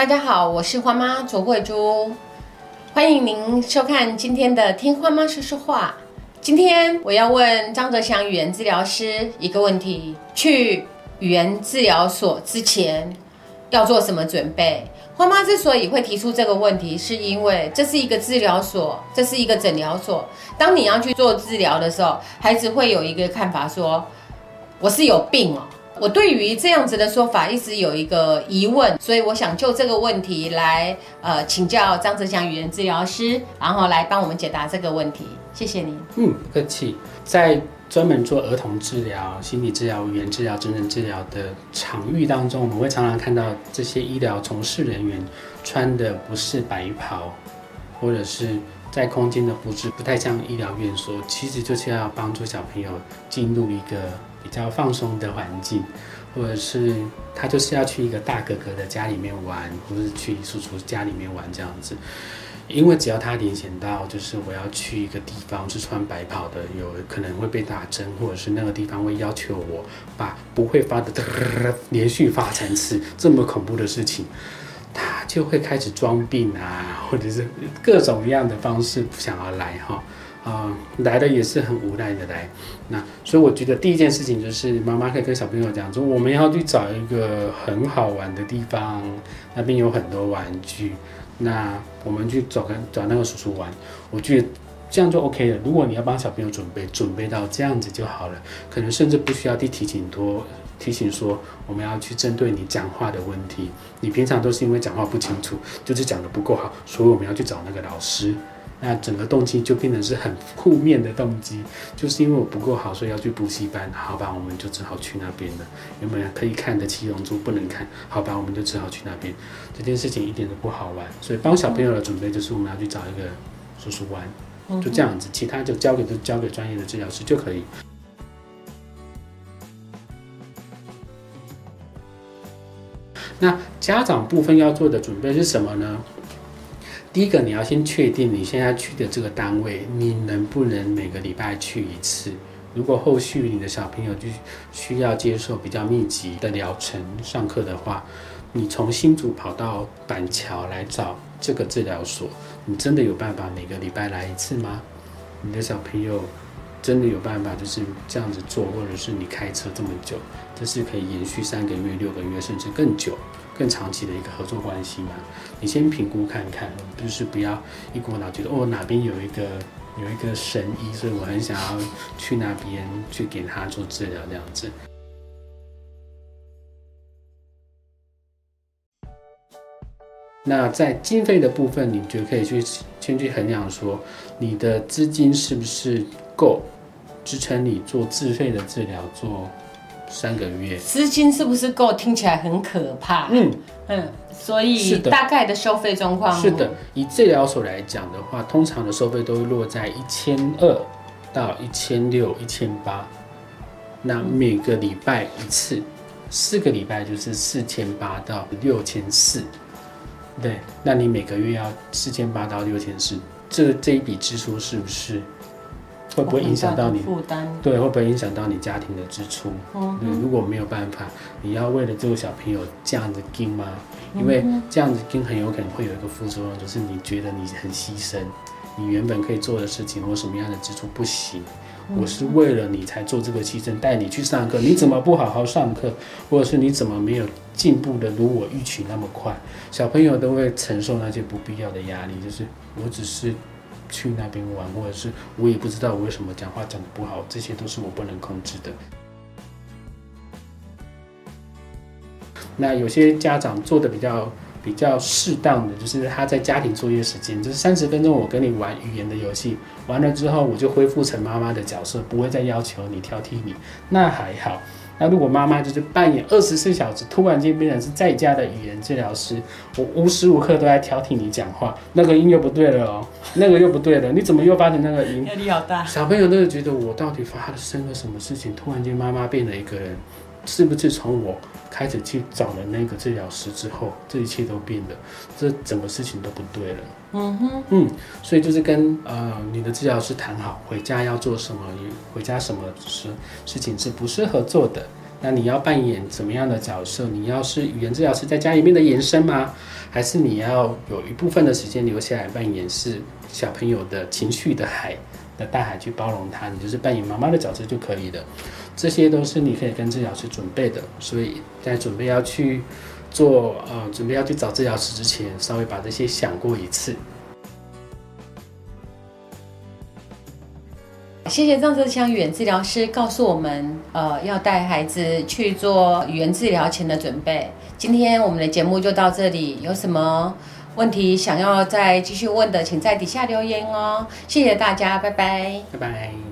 大家好，我是花妈卓慧珠，欢迎您收看今天的《听花妈说说话》。今天我要问张泽祥语言治疗师一个问题：去语言治疗所之前要做什么准备？花妈之所以会提出这个问题，是因为这是一个治疗所，这是一个诊疗所。当你要去做治疗的时候，孩子会有一个看法说：“我是有病哦。”我对于这样子的说法一直有一个疑问，所以我想就这个问题来呃请教张泽祥语言治疗师，然后来帮我们解答这个问题。谢谢您。嗯，不客气。在专门做儿童治疗、心理治疗、语言治疗、真正治疗的场域当中，我们会常常看到这些医疗从事人员穿的不是白袍，或者是在空间的布置不太像医疗院所，其实就是要帮助小朋友进入一个。比较放松的环境，或者是他就是要去一个大哥哥的家里面玩，或是去叔叔家里面玩这样子。因为只要他联想到，就是我要去一个地方是穿白袍的，有可能会被打针，或者是那个地方会要求我把不会发的 连续发三次这么恐怖的事情，就会开始装病啊，或者是各种各样的方式不想要来哈。啊，来的也是很无奈的来，那所以我觉得第一件事情就是妈妈可以跟小朋友讲说，我们要去找一个很好玩的地方，那边有很多玩具，那我们去找跟找那个叔叔玩，我觉得这样就 OK 了。如果你要帮小朋友准备，准备到这样子就好了，可能甚至不需要去提醒多提醒说我们要去针对你讲话的问题，你平常都是因为讲话不清楚，就是讲的不够好，所以我们要去找那个老师。那整个动机就变成是很负面的动机，就是因为我不够好，所以要去补习班。好吧，我们就只好去那边了。原本可以看的《七龙珠》不能看，好吧，我们就只好去那边。这件事情一点都不好玩，所以帮小朋友的准备就是我们要去找一个叔叔玩，就这样子，其他就交给就交给专业的治疗师就可以。那家长部分要做的准备是什么呢？第一个，你要先确定你现在去的这个单位，你能不能每个礼拜去一次？如果后续你的小朋友就需要接受比较密集的疗程上课的话，你从新竹跑到板桥来找这个治疗所，你真的有办法每个礼拜来一次吗？你的小朋友真的有办法就是这样子做，或者是你开车这么久，这是可以延续三个月、六个月，甚至更久？更长期的一个合作关系嘛，你先评估看看，就是不要一股脑觉得哦哪边有一个有一个神医，所以我很想要去那边去给他做治疗这样子。那在经费的部分，你就可以去先去衡量说，你的资金是不是够支撑你做自费的治疗做。三个月，资金是不是够？听起来很可怕。嗯嗯，所以大概的收费状况是的。以治疗所来讲的话，通常的收费都会落在一千二到一千六、一千八。那每个礼拜一次，四个礼拜就是四千八到六千四。对，那你每个月要四千八到六千四，这这一笔支出是不是？会不会影响到你负担？对，会不会影响到你家庭的支出？嗯，如果没有办法，你要为了这个小朋友这样子跟吗？因为这样子跟很有可能会有一个副作用，就是你觉得你很牺牲，你原本可以做的事情或什么样的支出不行。我是为了你才做这个牺牲，带你去上课，你怎么不好好上课？或者是你怎么没有进步的如我预期那么快？小朋友都会承受那些不必要的压力，就是我只是。去那边玩，或者是我也不知道我为什么讲话讲的不好，这些都是我不能控制的。那有些家长做的比较比较适当的，就是他在家庭作业时间，就是三十分钟，我跟你玩语言的游戏，完了之后我就恢复成妈妈的角色，不会再要求你挑剔你，那还好。那如果妈妈就是扮演二十四小时，突然间变成是在家的语言治疗师，我无时无刻都在挑剔你讲话，那个音又不对了哦，那个又不对了，你怎么又发成那个音？压力好大。小朋友都是觉得我到底发生了什么事情？突然间妈妈变了一个人。是不是从我开始去找了那个治疗师之后，这一切都变了，这整个事情都不对了。嗯哼，嗯，所以就是跟呃你的治疗师谈好，回家要做什么，回家什么事事情是不适合做的，那你要扮演怎么样的角色？你要是语言治疗师在家里面的延伸吗？还是你要有一部分的时间留下来扮演是小朋友的情绪的海大海去包容他？你就是扮演妈妈的角色就可以了。这些都是你可以跟治疗师准备的。所以在准备要去做呃准备要去找治疗师之前，稍微把这些想过一次。谢谢张泽强语言治疗师告诉我们，呃，要带孩子去做语言治疗前的准备。今天我们的节目就到这里，有什么问题想要再继续问的，请在底下留言哦。谢谢大家，拜拜，拜拜。